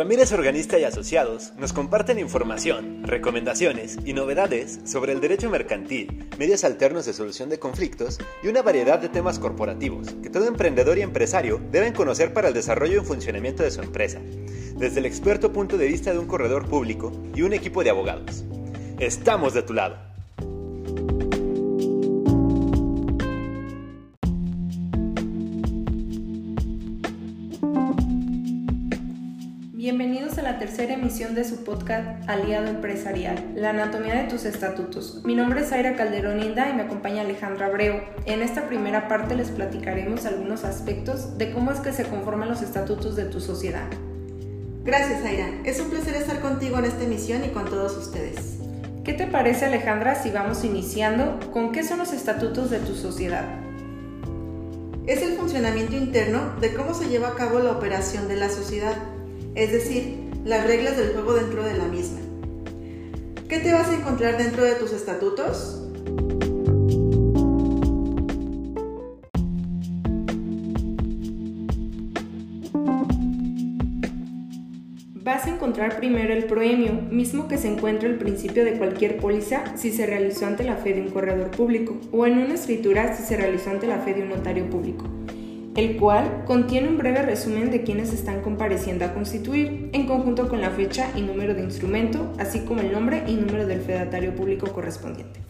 Ramírez Organista y Asociados nos comparten información, recomendaciones y novedades sobre el derecho mercantil, medios alternos de solución de conflictos y una variedad de temas corporativos que todo emprendedor y empresario deben conocer para el desarrollo y funcionamiento de su empresa, desde el experto punto de vista de un corredor público y un equipo de abogados. Estamos de tu lado. Bienvenidos a la tercera emisión de su podcast Aliado Empresarial, la anatomía de tus estatutos. Mi nombre es Aira Calderón Inda y me acompaña Alejandra Abreu. En esta primera parte les platicaremos algunos aspectos de cómo es que se conforman los estatutos de tu sociedad. Gracias Aira, es un placer estar contigo en esta emisión y con todos ustedes. ¿Qué te parece Alejandra si vamos iniciando con qué son los estatutos de tu sociedad? Es el funcionamiento interno de cómo se lleva a cabo la operación de la sociedad es decir, las reglas del juego dentro de la misma. ¿Qué te vas a encontrar dentro de tus estatutos? Vas a encontrar primero el proemio, mismo que se encuentra al principio de cualquier póliza si se realizó ante la fe de un corredor público o en una escritura si se realizó ante la fe de un notario público el cual contiene un breve resumen de quienes están compareciendo a constituir, en conjunto con la fecha y número de instrumento, así como el nombre y número del fedatario público correspondiente.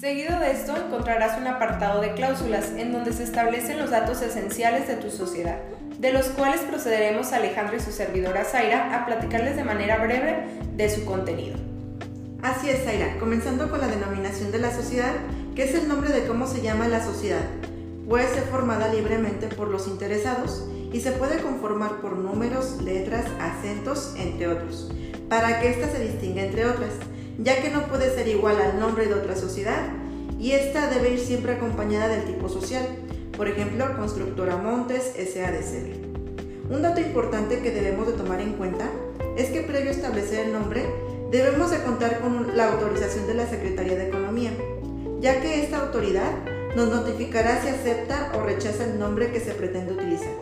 Seguido de esto encontrarás un apartado de cláusulas en donde se establecen los datos esenciales de tu sociedad, de los cuales procederemos Alejandro y su servidora Zaira a platicarles de manera breve de su contenido. Así es, Zaira, comenzando con la denominación de la sociedad, que es el nombre de cómo se llama la sociedad. Puede ser formada libremente por los interesados y se puede conformar por números, letras, acentos, entre otros, para que ésta se distinga entre otras, ya que no puede ser igual al nombre de otra sociedad y esta debe ir siempre acompañada del tipo social por ejemplo, Constructora Montes SADCB. Un dato importante que debemos de tomar en cuenta es que previo a establecer el nombre, debemos de contar con la autorización de la Secretaría de Economía, ya que esta autoridad nos notificará si acepta o rechaza el nombre que se pretende utilizar.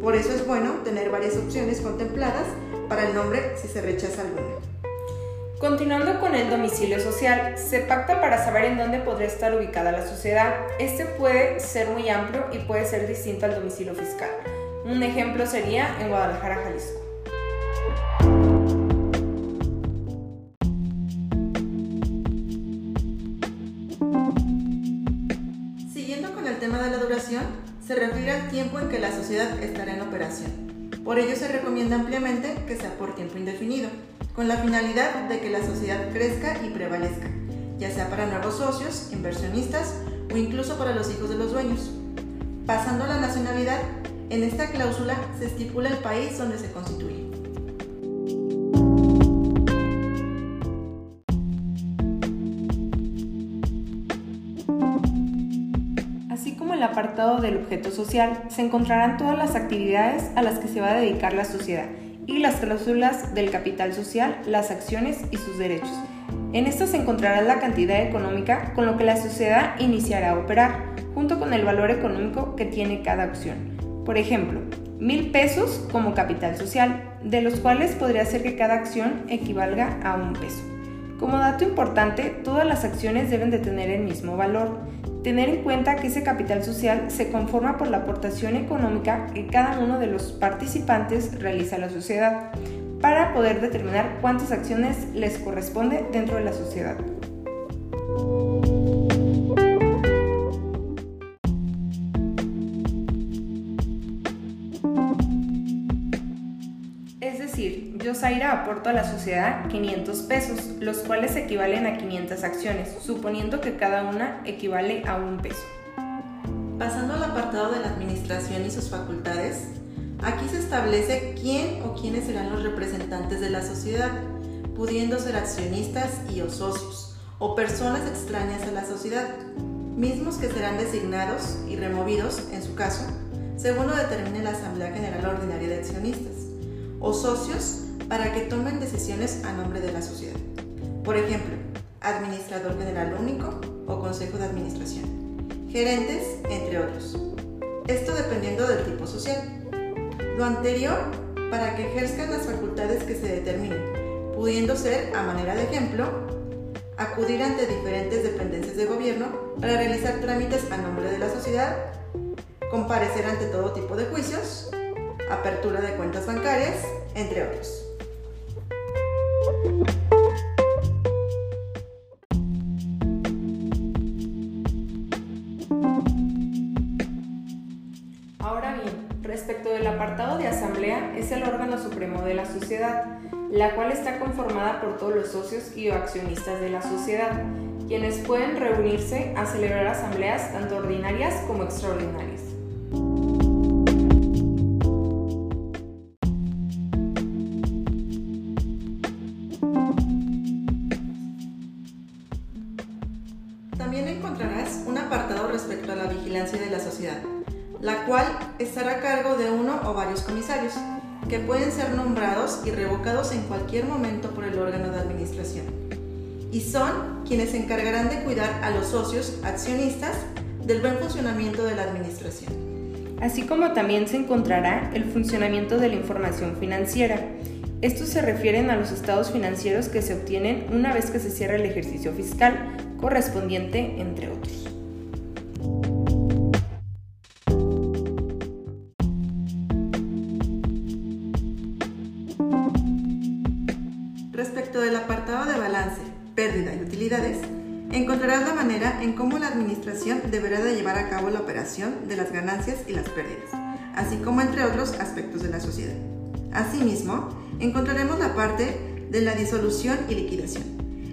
Por eso es bueno tener varias opciones contempladas para el nombre si se rechaza alguna. Continuando con el domicilio social, se pacta para saber en dónde podría estar ubicada la sociedad. Este puede ser muy amplio y puede ser distinto al domicilio fiscal. Un ejemplo sería en Guadalajara, Jalisco. Siguiendo con el tema de la duración, se refiere al tiempo en que la sociedad estará en operación. Por ello se recomienda ampliamente que sea por tiempo indefinido con la finalidad de que la sociedad crezca y prevalezca, ya sea para nuevos socios, inversionistas o incluso para los hijos de los dueños. Pasando a la nacionalidad, en esta cláusula se estipula el país donde se constituye. Así como el apartado del objeto social, se encontrarán todas las actividades a las que se va a dedicar la sociedad y las cláusulas del capital social, las acciones y sus derechos. En esto se encontrará la cantidad económica con lo que la sociedad iniciará a operar, junto con el valor económico que tiene cada acción. Por ejemplo, mil pesos como capital social, de los cuales podría ser que cada acción equivalga a un peso. Como dato importante, todas las acciones deben de tener el mismo valor, Tener en cuenta que ese capital social se conforma por la aportación económica que cada uno de los participantes realiza a la sociedad para poder determinar cuántas acciones les corresponde dentro de la sociedad. Zaira aporto a la sociedad 500 pesos, los cuales equivalen a 500 acciones, suponiendo que cada una equivale a un peso. Pasando al apartado de la administración y sus facultades, aquí se establece quién o quiénes serán los representantes de la sociedad, pudiendo ser accionistas y o socios, o personas extrañas a la sociedad, mismos que serán designados y removidos, en su caso, según lo determine la Asamblea General Ordinaria de Accionistas o socios para que tomen decisiones a nombre de la sociedad. Por ejemplo, administrador general único o consejo de administración, gerentes, entre otros. Esto dependiendo del tipo social. Lo anterior para que ejerzcan las facultades que se determinen, pudiendo ser, a manera de ejemplo, acudir ante diferentes dependencias de gobierno para realizar trámites a nombre de la sociedad, comparecer ante todo tipo de juicios, apertura de cuentas bancarias, entre otros. Ahora bien, respecto del apartado de asamblea, es el órgano supremo de la sociedad, la cual está conformada por todos los socios y accionistas de la sociedad, quienes pueden reunirse a celebrar asambleas tanto ordinarias como extraordinarias. Vigilancia de la sociedad, la cual estará a cargo de uno o varios comisarios, que pueden ser nombrados y revocados en cualquier momento por el órgano de administración. Y son quienes se encargarán de cuidar a los socios accionistas del buen funcionamiento de la administración. Así como también se encontrará el funcionamiento de la información financiera. Estos se refieren a los estados financieros que se obtienen una vez que se cierra el ejercicio fiscal correspondiente, entre otros. De balance, pérdida y utilidades, encontrarás la manera en cómo la administración deberá de llevar a cabo la operación de las ganancias y las pérdidas, así como entre otros aspectos de la sociedad. Asimismo, encontraremos la parte de la disolución y liquidación,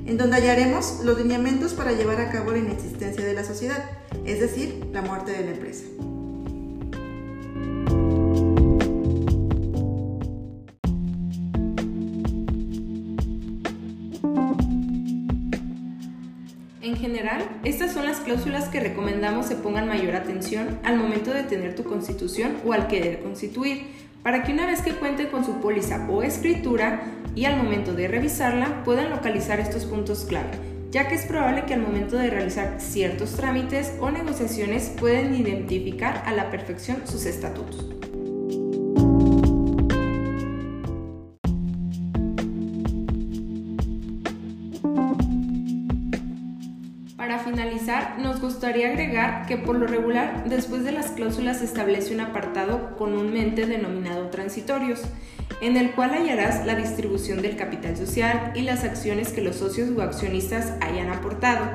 en donde hallaremos los lineamientos para llevar a cabo la inexistencia de la sociedad, es decir, la muerte de la empresa. General, estas son las cláusulas que recomendamos se pongan mayor atención al momento de tener tu constitución o al querer constituir, para que una vez que cuente con su póliza o escritura y al momento de revisarla puedan localizar estos puntos clave, ya que es probable que al momento de realizar ciertos trámites o negociaciones pueden identificar a la perfección sus estatutos. Gustaría agregar que por lo regular, después de las cláusulas se establece un apartado comúnmente denominado transitorios, en el cual hallarás la distribución del capital social y las acciones que los socios o accionistas hayan aportado.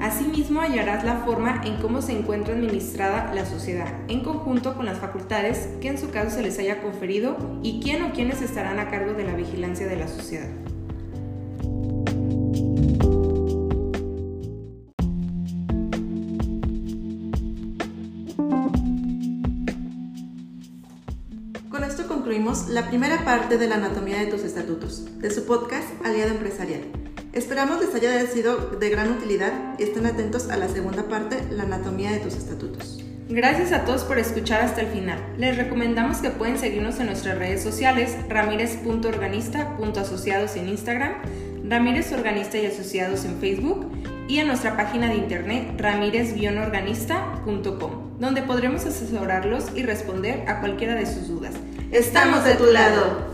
Asimismo, hallarás la forma en cómo se encuentra administrada la sociedad, en conjunto con las facultades que en su caso se les haya conferido y quién o quiénes estarán a cargo de la vigilancia de la sociedad. La primera parte de la anatomía de tus estatutos, de su podcast Aliado Empresarial. Esperamos les haya sido de gran utilidad y estén atentos a la segunda parte, la anatomía de tus estatutos. Gracias a todos por escuchar hasta el final. Les recomendamos que pueden seguirnos en nuestras redes sociales, ramírez.organista.asociados en Instagram, Ramírez Organista y Asociados en Facebook y en nuestra página de internet ramírez-organista.com, donde podremos asesorarlos y responder a cualquiera de sus dudas. Estamos de tu lado.